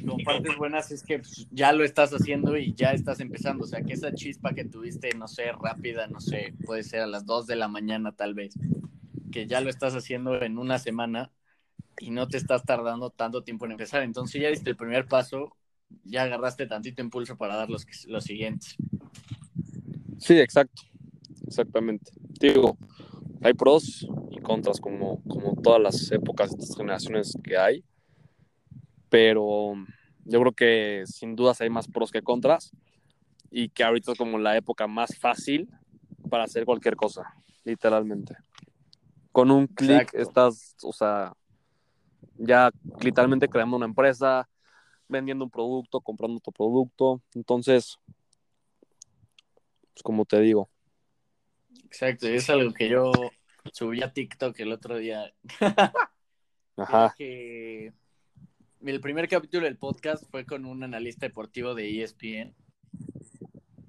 con partes buenas es que pues, ya lo estás haciendo y ya estás empezando. O sea, que esa chispa que tuviste, no sé, rápida, no sé, puede ser a las 2 de la mañana tal vez, que ya lo estás haciendo en una semana y no te estás tardando tanto tiempo en empezar. Entonces ya diste el primer paso, ya agarraste tantito impulso para dar los, los siguientes. Sí, exacto, exactamente. Digo, hay pros y contras como, como todas las épocas, estas generaciones que hay pero yo creo que sin dudas hay más pros que contras y que ahorita es como la época más fácil para hacer cualquier cosa, literalmente. Con un clic estás, o sea, ya literalmente creando una empresa, vendiendo un producto, comprando otro producto. Entonces, pues como te digo. Exacto, es algo que yo subí a TikTok el otro día. Ajá. Que el primer capítulo del podcast fue con un analista deportivo de ESPN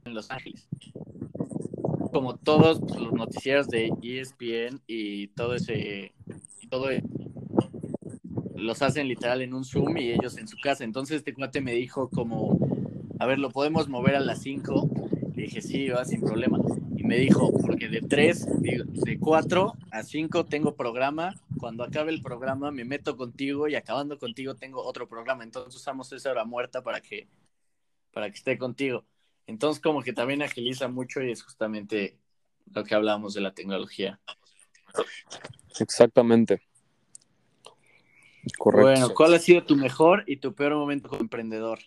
en Los Ángeles. como todos pues, los noticieros de ESPN y todo ese, y todo e-, los hacen literal en un Zoom y ellos en su casa. Entonces este cuate me dijo como, a ver, ¿lo podemos mover a las 5? Le dije, sí, va sin problema. Y me dijo, porque de 3, de 4 a 5 tengo programa. Cuando acabe el programa me meto contigo y acabando contigo tengo otro programa. Entonces usamos esa hora muerta para que, para que esté contigo. Entonces como que también agiliza mucho y es justamente lo que hablamos de la tecnología. Exactamente. Correcto. Bueno, ¿cuál ha sido tu mejor y tu peor momento como emprendedor?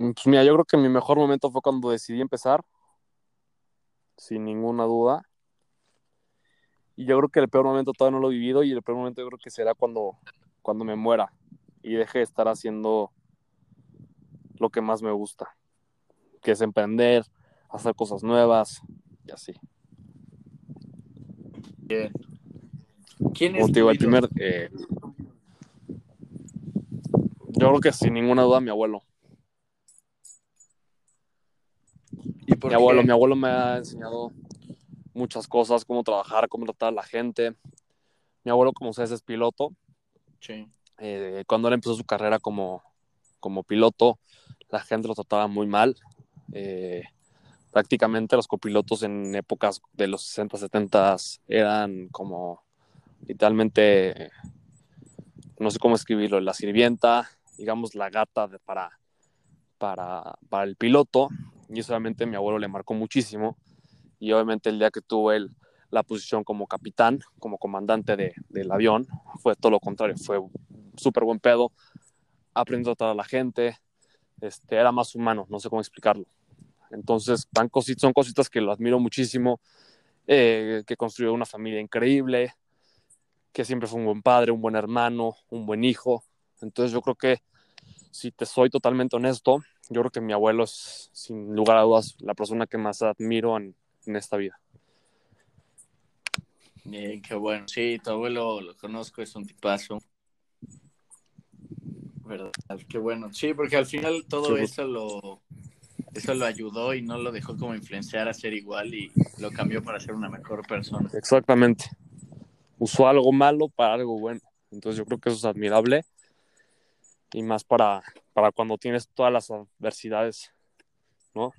Pues mira, yo creo que mi mejor momento fue cuando decidí empezar, sin ninguna duda. Y yo creo que el peor momento todavía no lo he vivido y el peor momento yo creo que será cuando, cuando me muera y deje de estar haciendo lo que más me gusta, que es emprender, hacer cosas nuevas y así. Bien. ¿Quién es el primer, eh, yo creo que sin ninguna duda mi abuelo. ¿Y mi abuelo, mi abuelo me ha enseñado muchas cosas, cómo trabajar, cómo tratar a la gente. Mi abuelo, como sabes, es piloto. Sí. Eh, cuando él empezó su carrera como, como piloto, la gente lo trataba muy mal. Eh, prácticamente los copilotos en épocas de los 60, 70 eran como literalmente, no sé cómo escribirlo, la sirvienta, digamos la gata de, para, para, para, el piloto. Y eso obviamente mi abuelo le marcó muchísimo. Y obviamente el día que tuvo él la posición como capitán, como comandante de, del avión, fue todo lo contrario, fue súper buen pedo, aprendió a tratar la gente, este, era más humano, no sé cómo explicarlo. Entonces, son cositas que lo admiro muchísimo, eh, que construyó una familia increíble, que siempre fue un buen padre, un buen hermano, un buen hijo. Entonces, yo creo que, si te soy totalmente honesto, yo creo que mi abuelo es, sin lugar a dudas, la persona que más admiro en, en esta vida. Bien, qué bueno. Sí, tu abuelo lo conozco, es un tipazo. ¿verdad? Qué bueno. Sí, porque al final todo eso lo eso lo ayudó y no lo dejó como influenciar a ser igual y lo cambió para ser una mejor persona. Exactamente. Usó algo malo para algo bueno. Entonces yo creo que eso es admirable y más para, para cuando tienes todas las adversidades, ¿no?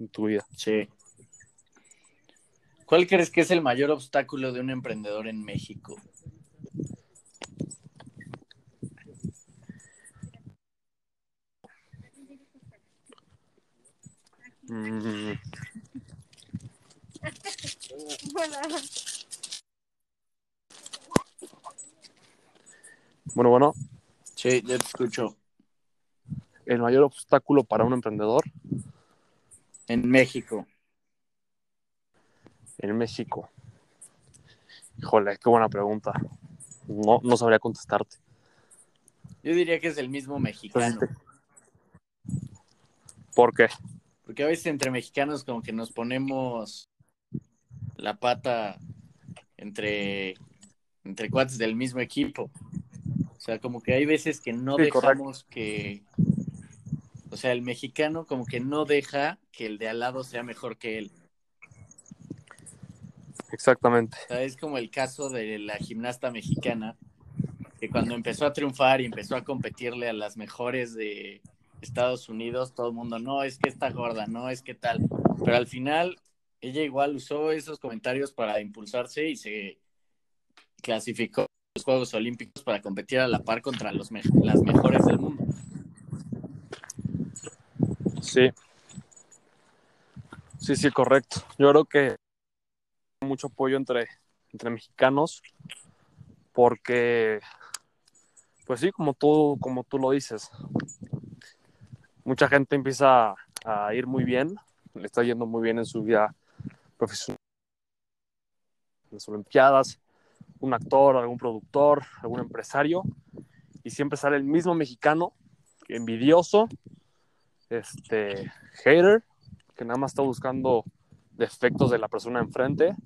En tu vida. Sí. ¿Cuál crees que es el mayor obstáculo de un emprendedor en México? Mm. Bueno, bueno. Sí, ya te escucho. El mayor obstáculo para un emprendedor. En México. En México. Híjole, qué buena pregunta. No, no sabría contestarte. Yo diría que es el mismo mexicano. ¿Por qué? Porque a veces entre mexicanos como que nos ponemos la pata entre, entre cuates del mismo equipo. O sea, como que hay veces que no dejamos que... O sea, el mexicano como que no deja que el de al lado sea mejor que él. Exactamente. O sea, es como el caso de la gimnasta mexicana, que cuando empezó a triunfar y empezó a competirle a las mejores de, Estados Unidos, todo el mundo, no, es que está gorda, no, es que tal. Pero al final, ella igual usó esos comentarios para impulsarse y se clasificó a los Juegos Olímpicos para competir a la par contra los las mejores del mundo. Sí. Sí, sí, correcto. Yo creo que mucho apoyo entre, entre mexicanos porque, pues sí, como tú, como tú lo dices, mucha gente empieza a ir muy bien, le está yendo muy bien en su vida profesional, en las Olimpiadas, un actor, algún productor, algún empresario, y siempre sale el mismo mexicano, envidioso, este hater, que nada más está buscando defectos de la persona enfrente,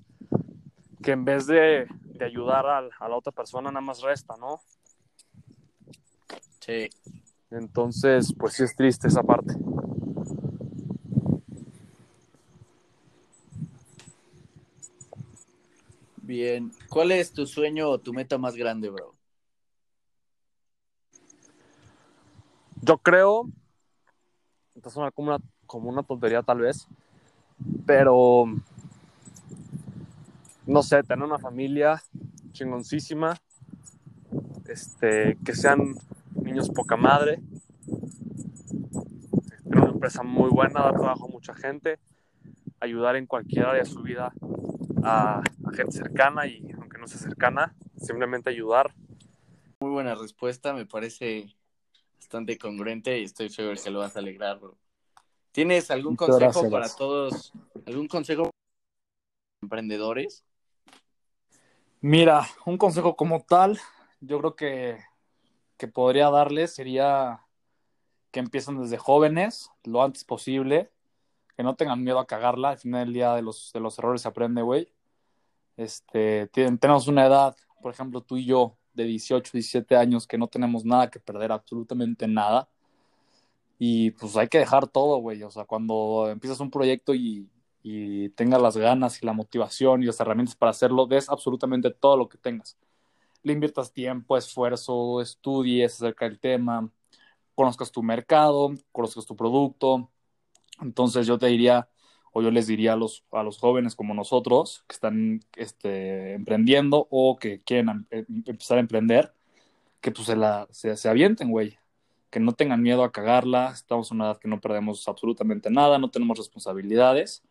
que en vez de, de ayudar a, a, la otra persona, nada más resta, ¿no? Sí. Entonces, pues sí es triste esa parte. Bien, ¿cuál es tu sueño o tu meta más grande, bro? Yo creo esto suena como una, como una tontería tal vez, pero no sé, tener una familia chingoncísima, este, que sean niños poca madre, tener una empresa muy buena, dar trabajo a mucha gente, ayudar en cualquier área de su vida a gente cercana y aunque no sea cercana, simplemente ayudar. Muy buena respuesta, me parece bastante congruente y estoy seguro que lo vas a alegrar, bro. ¿Tienes algún Muchas consejo gracias. para todos? ¿Algún consejo para emprendedores? Mira, un consejo como tal, yo creo que, que podría darles sería que empiecen desde jóvenes, lo antes posible, que no tengan miedo a cagarla, al final del día de los, de los errores se aprende, güey. Este, tenemos una edad, por ejemplo, tú y yo, de 18, 17 años, que no tenemos nada que perder, absolutamente nada. Y pues hay que dejar todo, güey. O sea, cuando empiezas un proyecto y, y tengas las ganas y la motivación y las herramientas para hacerlo, des absolutamente todo lo que tengas. Le inviertas tiempo, esfuerzo, estudies acerca del tema, conozcas tu mercado, conozcas tu producto. Entonces yo te diría, o yo les diría a los, a los jóvenes como nosotros, que están este, emprendiendo o que quieren em- em- empezar a emprender, que pues se, la, se, se avienten, güey. Que no tengan miedo a cagarla. Estamos en una edad que no perdemos absolutamente nada, no tenemos responsabilidades.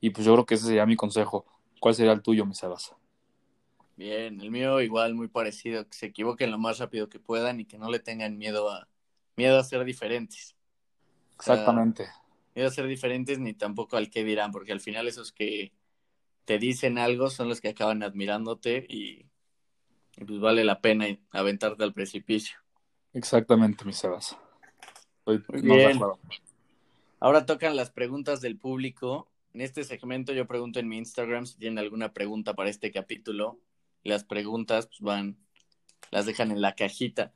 Y pues yo creo que ese sería mi consejo. ¿Cuál sería el tuyo, mi Sebas? Bien, el mío igual muy parecido, que se equivoquen lo más rápido que puedan y que no le tengan miedo a miedo a ser diferentes. Exactamente. Miedo a ser diferentes ni tampoco al que dirán, porque al final esos que te dicen algo son los que acaban admirándote y, y pues vale la pena aventarte al precipicio. Exactamente, mi Sebas. Estoy Muy bien. Ahora tocan las preguntas del público. En este segmento yo pregunto en mi Instagram si tienen alguna pregunta para este capítulo. Las preguntas pues van, las dejan en la cajita.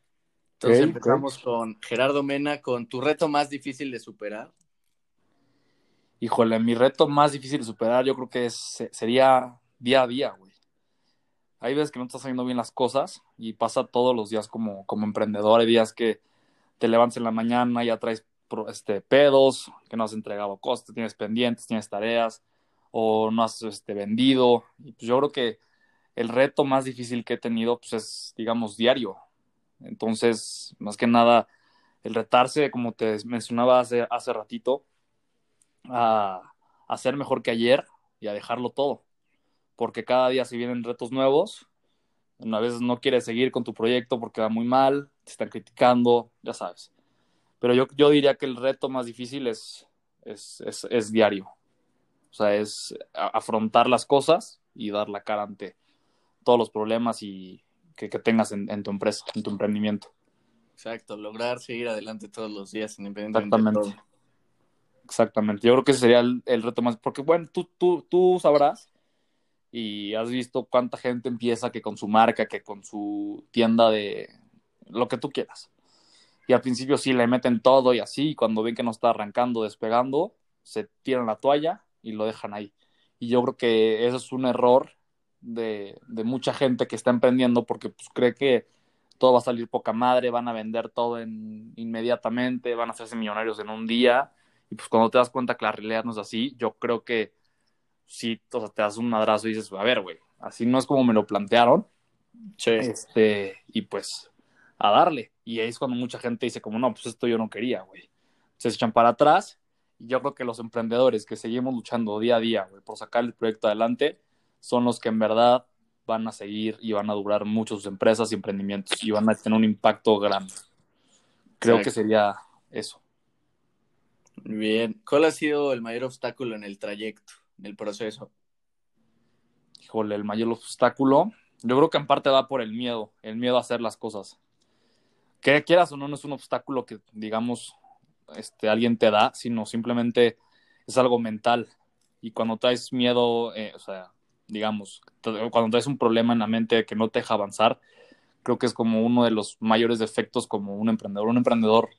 Entonces empezamos con Gerardo Mena, con tu reto más difícil de superar. Híjole, mi reto más difícil de superar yo creo que sería día a día, güey. Hay veces que no estás haciendo bien las cosas y pasa todos los días como, como emprendedor. Hay días que te levantas en la mañana y ya traes este, pedos, que no has entregado cosas, tienes pendientes, tienes tareas o no has este, vendido. Y pues yo creo que el reto más difícil que he tenido pues es, digamos, diario. Entonces, más que nada, el retarse, como te mencionaba hace, hace ratito, a, a ser mejor que ayer y a dejarlo todo. Porque cada día se vienen retos nuevos. A veces no quieres seguir con tu proyecto porque va muy mal, te están criticando, ya sabes. Pero yo, yo diría que el reto más difícil es, es, es, es diario. O sea, es afrontar las cosas y dar la cara ante todos los problemas y que, que tengas en, en tu empresa, en tu emprendimiento. Exacto, lograr seguir adelante todos los días, independientemente de Exactamente. todo. Exactamente. Yo creo que ese sería el, reto más. Porque, bueno, tú, tú, tú sabrás y has visto cuánta gente empieza que con su marca, que con su tienda de lo que tú quieras. Y al principio sí le meten todo y así, y cuando ven que no está arrancando, despegando, se tiran la toalla y lo dejan ahí. Y yo creo que eso es un error de, de mucha gente que está emprendiendo porque pues, cree que todo va a salir poca madre, van a vender todo en, inmediatamente, van a hacerse millonarios en un día. Y pues cuando te das cuenta que la realidad no es así, yo creo que sí, o sea, te das un madrazo y dices, a ver, güey, así no es como me lo plantearon. Sí, Este, y pues a darle. Y ahí es cuando mucha gente dice como, no, pues esto yo no quería, güey. Se echan para atrás. Y yo creo que los emprendedores que seguimos luchando día a día, güey, por sacar el proyecto adelante, son los que en verdad van a seguir y van a durar mucho sus empresas y emprendimientos y van a tener un impacto grande. Creo Exacto. que sería eso. Bien. ¿Cuál ha sido el mayor obstáculo en el trayecto, en el proceso? híjole, el mayor obstáculo, yo creo que en parte va por el miedo, el miedo a hacer las cosas. Que quieras o no, no es un obstáculo que, digamos, este, alguien te da, sino simplemente es algo mental. Y cuando traes miedo, eh, o sea, digamos, cuando traes un problema en la mente que no te deja avanzar, creo que es como uno de los mayores defectos como un emprendedor. Un emprendedor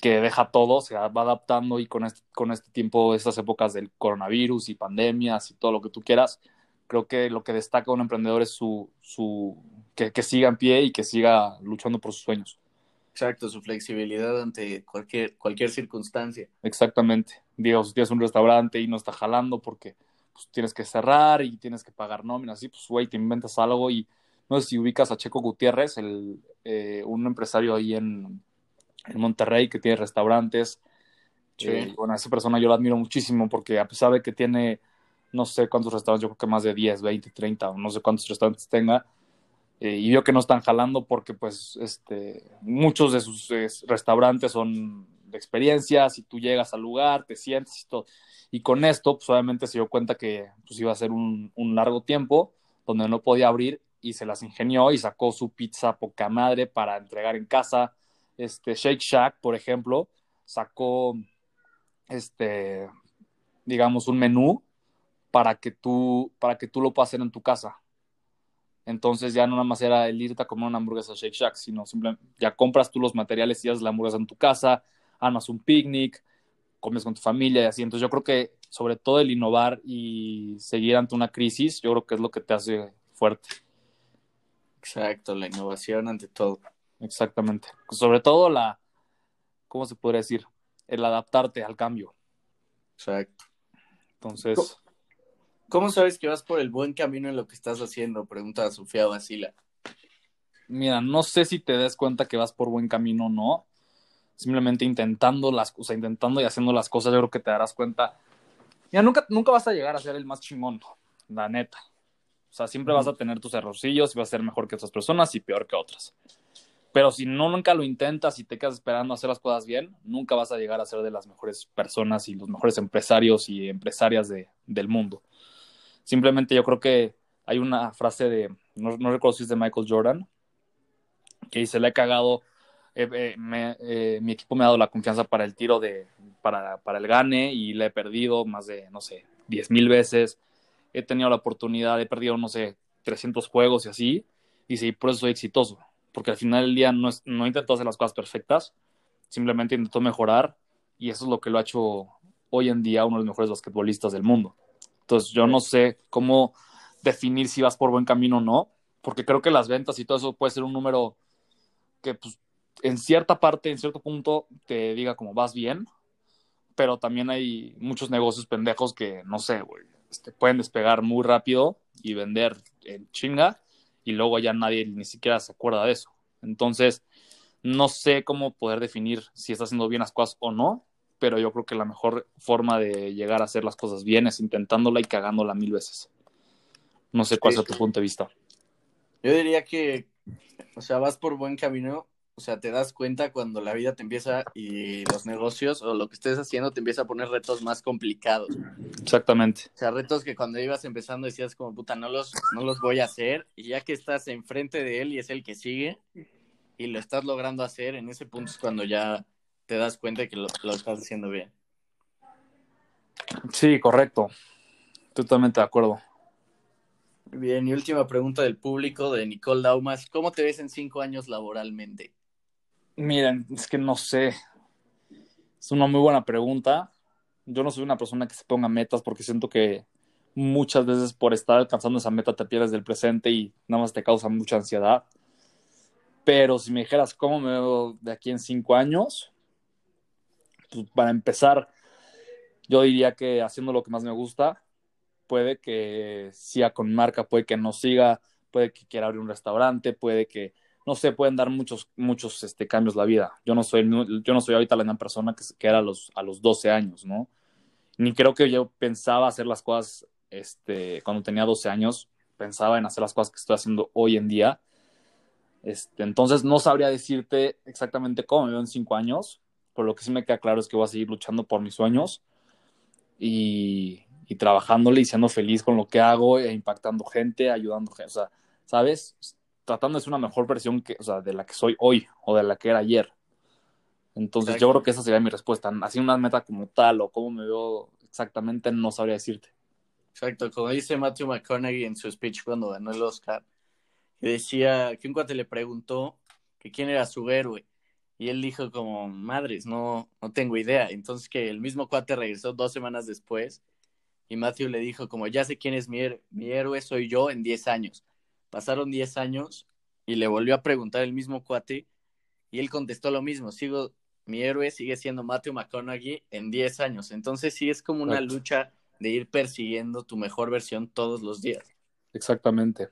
que deja todo, se va adaptando y con este, con este tiempo, estas épocas del coronavirus y pandemias y todo lo que tú quieras, Creo que lo que destaca un emprendedor es su, su que, que siga en pie y que siga luchando por sus sueños. Exacto, su flexibilidad ante cualquier, cualquier circunstancia. Exactamente. Digo, si tienes un restaurante y no está jalando porque pues, tienes que cerrar y tienes que pagar nóminas, así, pues, güey, te inventas algo y no sé si ubicas a Checo Gutiérrez, el, eh, un empresario ahí en, en, Monterrey que tiene restaurantes. Sí. Eh, bueno, a esa persona yo la admiro muchísimo porque a pesar de que tiene no sé cuántos restaurantes, yo creo que más de 10, 20, 30, o no sé cuántos restaurantes tenga, eh, y vio que no están jalando porque pues este, muchos de sus eh, restaurantes son de experiencias y tú llegas al lugar, te sientes y todo. Y con esto, pues obviamente se dio cuenta que pues, iba a ser un, un largo tiempo donde no podía abrir y se las ingenió y sacó su pizza poca madre para entregar en casa. Este Shake Shack, por ejemplo, sacó este digamos un menú para que tú para que tú lo puedas hacer en tu casa. Entonces ya no nada más era el irte a comer una hamburguesa Shake Shack, sino simplemente ya compras tú los materiales y haces la hamburguesa en tu casa, armas un picnic, comes con tu familia y así. Entonces yo creo que sobre todo el innovar y seguir ante una crisis, yo creo que es lo que te hace fuerte. Exacto, la innovación ante todo. Exactamente. Sobre todo la, ¿cómo se podría decir? El adaptarte al cambio. Exacto. Entonces. ¿Cómo sabes que vas por el buen camino en lo que estás haciendo? Pregunta Sofía Basila. Mira, no sé si te des cuenta que vas por buen camino o no. Simplemente intentando las cosas, intentando y haciendo las cosas, yo creo que te darás cuenta. Mira, nunca, nunca vas a llegar a ser el más chingón, la neta. O sea, siempre vas a tener tus errorcillos y vas a ser mejor que otras personas y peor que otras. Pero si no nunca lo intentas y te quedas esperando hacer las cosas bien, nunca vas a llegar a ser de las mejores personas y los mejores empresarios y empresarias de, del mundo. Simplemente yo creo que hay una frase de, no, recuerdo si es de Michael Jordan, que dice, le he cagado, eh, eh, eh, mi equipo me ha dado la confianza para el tiro de, para, para el gane y le he perdido más de, no sé, 10 mil veces. He tenido la oportunidad, he perdido, no sé, 300 juegos y así, y sí, por eso soy exitoso, porque al final del día no, es, no intentó hacer las cosas perfectas, simplemente intentó mejorar y eso es lo que lo ha hecho hoy en día uno de los mejores basquetbolistas del mundo. Entonces yo no sé cómo definir si vas por buen camino o no, porque creo que las ventas y todo eso puede ser un número que pues, en cierta parte, en cierto punto, te diga como vas bien, pero también hay muchos negocios pendejos que, no sé, güey, este, pueden despegar muy rápido y vender en chinga y luego ya nadie ni siquiera se acuerda de eso. Entonces, no sé cómo poder definir si está haciendo bien las cosas o no, pero yo creo que la mejor forma de llegar a hacer las cosas bien es intentándola y cagándola mil veces. No sé cuál sí. es tu punto de vista. Yo diría que, o sea, vas por buen camino, o sea, te das cuenta cuando la vida te empieza y los negocios o lo que estés haciendo te empieza a poner retos más complicados. Exactamente. O sea, retos que cuando ibas empezando decías como, puta, no los, no los voy a hacer, y ya que estás enfrente de él y es el que sigue, y lo estás logrando hacer, en ese punto es cuando ya te das cuenta de que lo, lo, estás haciendo bien. Sí, correcto. Totalmente de acuerdo. Bien, y última pregunta del público de Nicole Daumas. ¿Cómo te ves en cinco años laboralmente? Miren, es que no sé. Es una muy buena pregunta. Yo no soy una persona que se ponga metas porque siento que muchas veces por estar alcanzando esa meta te pierdes del presente y nada más te causa mucha ansiedad. Pero si me dijeras cómo me veo de aquí en cinco años, pues para empezar, yo diría que haciendo lo que más me gusta, puede que siga con marca, puede que no siga, puede que quiera abrir un restaurante, puede que, no sé, pueden dar muchos, muchos este, cambios la vida. Yo no soy, yo no soy ahorita la misma persona que, que era a los, a los 12 años, ¿no? Ni creo que yo pensaba hacer las cosas, este, cuando tenía 12 años, pensaba en hacer las cosas que estoy haciendo hoy en día. Este, entonces no sabría decirte exactamente cómo me veo en cinco años, pero lo que sí me queda claro es que voy a seguir luchando por mis sueños y, y trabajándole y siendo feliz con lo que hago e impactando gente, ayudando gente, o sea, ¿sabes? Tratando de ser una mejor versión que, o sea, de la que soy hoy o de la que era ayer. Entonces Exacto. yo creo que esa sería mi respuesta. Así una meta como tal o cómo me veo exactamente no sabría decirte. Exacto, como dice Matthew McConaughey en su speech cuando ganó el Oscar, que decía que un cuate le preguntó que quién era su héroe y él dijo como, madres, no, no tengo idea. Entonces que el mismo cuate regresó dos semanas después Y Matthew le dijo como, ya sé quién es mi, mi héroe, soy yo en 10 años. Pasaron 10 años y le volvió a preguntar el mismo cuate y él contestó lo mismo, sigo, mi héroe sigue siendo Matthew McConaughey en 10 años. Entonces sí es como una Exacto. lucha de ir persiguiendo tu mejor versión todos los días. Exactamente.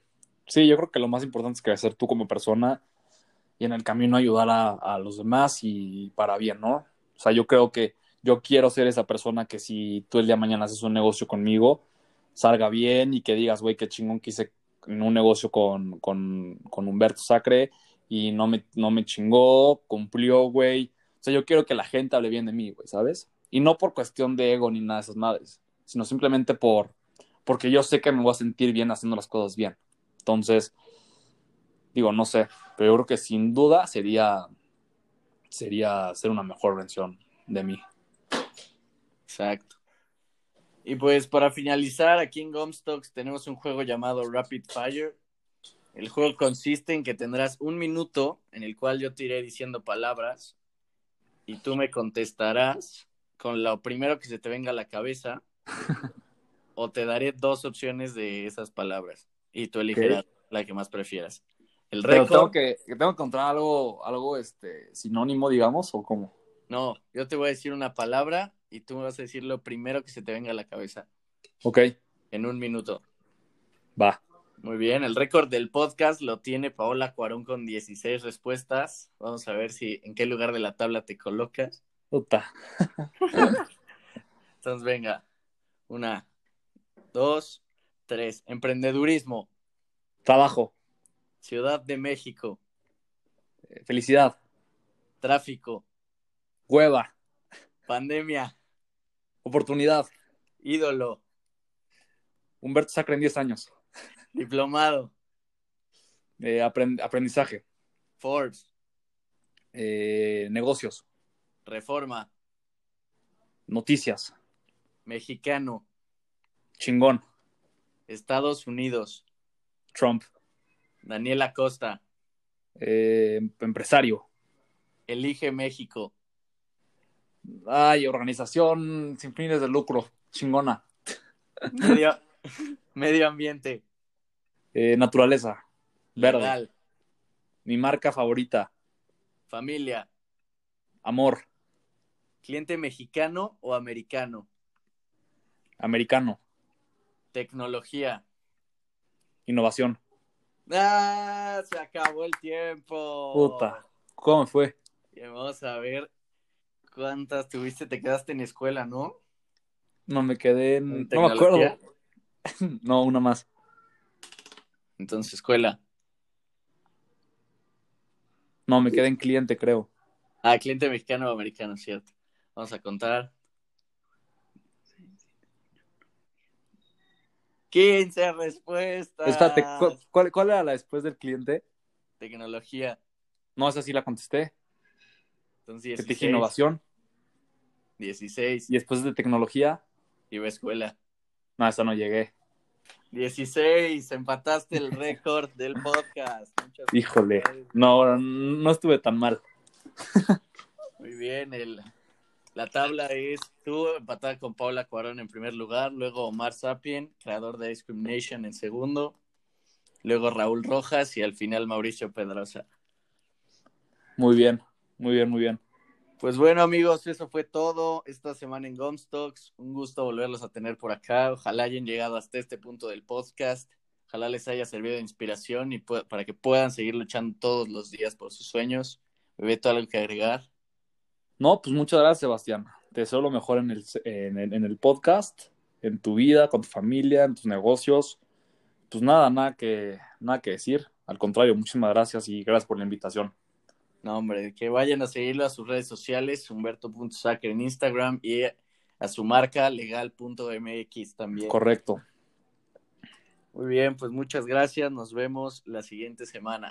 Sí, yo creo que lo más importante es crecer tú como persona y en el camino ayudar a, a los demás y para bien, ¿no? O sea, yo creo que yo quiero ser esa persona que si tú el día de mañana haces un negocio conmigo, salga bien y que digas, güey, qué chingón que hice en un negocio con, con, con Humberto Sacre y no me, no me chingó, cumplió, güey. O sea, yo quiero que la gente hable bien de mí, güey, ¿sabes? Y no por cuestión de ego ni nada de esas madres, sino simplemente por, porque yo sé que me voy a sentir bien haciendo las cosas bien. Entonces, digo, no sé, pero yo creo que sin duda sería, sería ser una mejor versión de mí. Exacto. Y pues para finalizar, aquí en Gomstocks tenemos un juego llamado Rapid Fire. El juego consiste en que tendrás un minuto en el cual yo te iré diciendo palabras y tú me contestarás con lo primero que se te venga a la cabeza o te daré dos opciones de esas palabras y tú elegirás la que más prefieras. El Pero récord, tengo que, que tengo que encontrar algo, algo este, sinónimo, digamos, o cómo. no, yo te voy a decir una palabra y tú me vas a decir lo primero que se te venga a la cabeza Ok, en un minuto. va. Muy bien, el récord del podcast lo tiene Paola Cuarón con 16 respuestas. Vamos a ver si en qué lugar de la tabla te colocas. Puta. Entonces, venga. Una, dos, tres. Emprendedurismo, Trabajo, Ciudad de México, eh, felicidad, tráfico, hueva, pandemia, oportunidad. ídolo, Humberto Sacre en 10 años. diplomado, Eh, aprend- aprendizaje, Forbes, eh, negocios, reforma, noticias, mexicano, chingón, Estados Unidos, Trump, Daniela Costa, eh, empresario. Elige México, Ay, organización sin fines de lucro, chingona. medio, medio ambiente, Eh, naturaleza, verde. legal, Mi marca favorita, familia, amor, cliente mexicano o americano, americano, tecnología. innovación. ¡Ah! Se acabó el tiempo. Puta, ¿cómo fue? Y vamos a ver cuántas tuviste, te quedaste en escuela, ¿no? No me quedé en... ¿En No me acuerdo. tecnología? No, una más. Entonces, escuela. No, me quedé en cliente, creo. Ah, cliente mexicano o americano, cierto. Vamos a contar. 15 respuestas. Espérate, ¿cu- ¿cuál, ¿cuál era la después del cliente? Tecnología. No, esa sí la contesté. Entonces, Que te 16. dije innovación. 16. Y después de tecnología, Iba a escuela. no, esa no llegué. 16. Empataste el récord del podcast. Muchas Híjole. No, no estuve tan mal. Muy bien, el, la tabla es tú empatada con Paula Cuarón en primer lugar, luego Omar Sapien, creador de Ice Cream Nation en segundo, luego Raúl Rojas y al final Mauricio Pedrosa. Muy bien, muy bien, muy bien. Pues bueno amigos, eso fue todo esta semana en Gomstocks. Un gusto volverlos a tener por acá. Ojalá hayan llegado hasta este punto del podcast. Ojalá les haya servido de inspiración y para que puedan seguir luchando todos los días por sus sueños. Bebeto, ¿algo que agregar? No, pues muchas gracias, Sebastián. Te deseo lo mejor en el, en, en el podcast, en tu vida, con tu familia, en tus negocios. Pues nada, nada que, nada que decir. Al contrario, muchísimas gracias y gracias por la invitación. No, hombre, que vayan a seguirlo a sus redes sociales, humberto.sacre en Instagram y a su marca legal.mx también. Correcto. Muy bien, pues muchas gracias. Nos vemos la siguiente semana.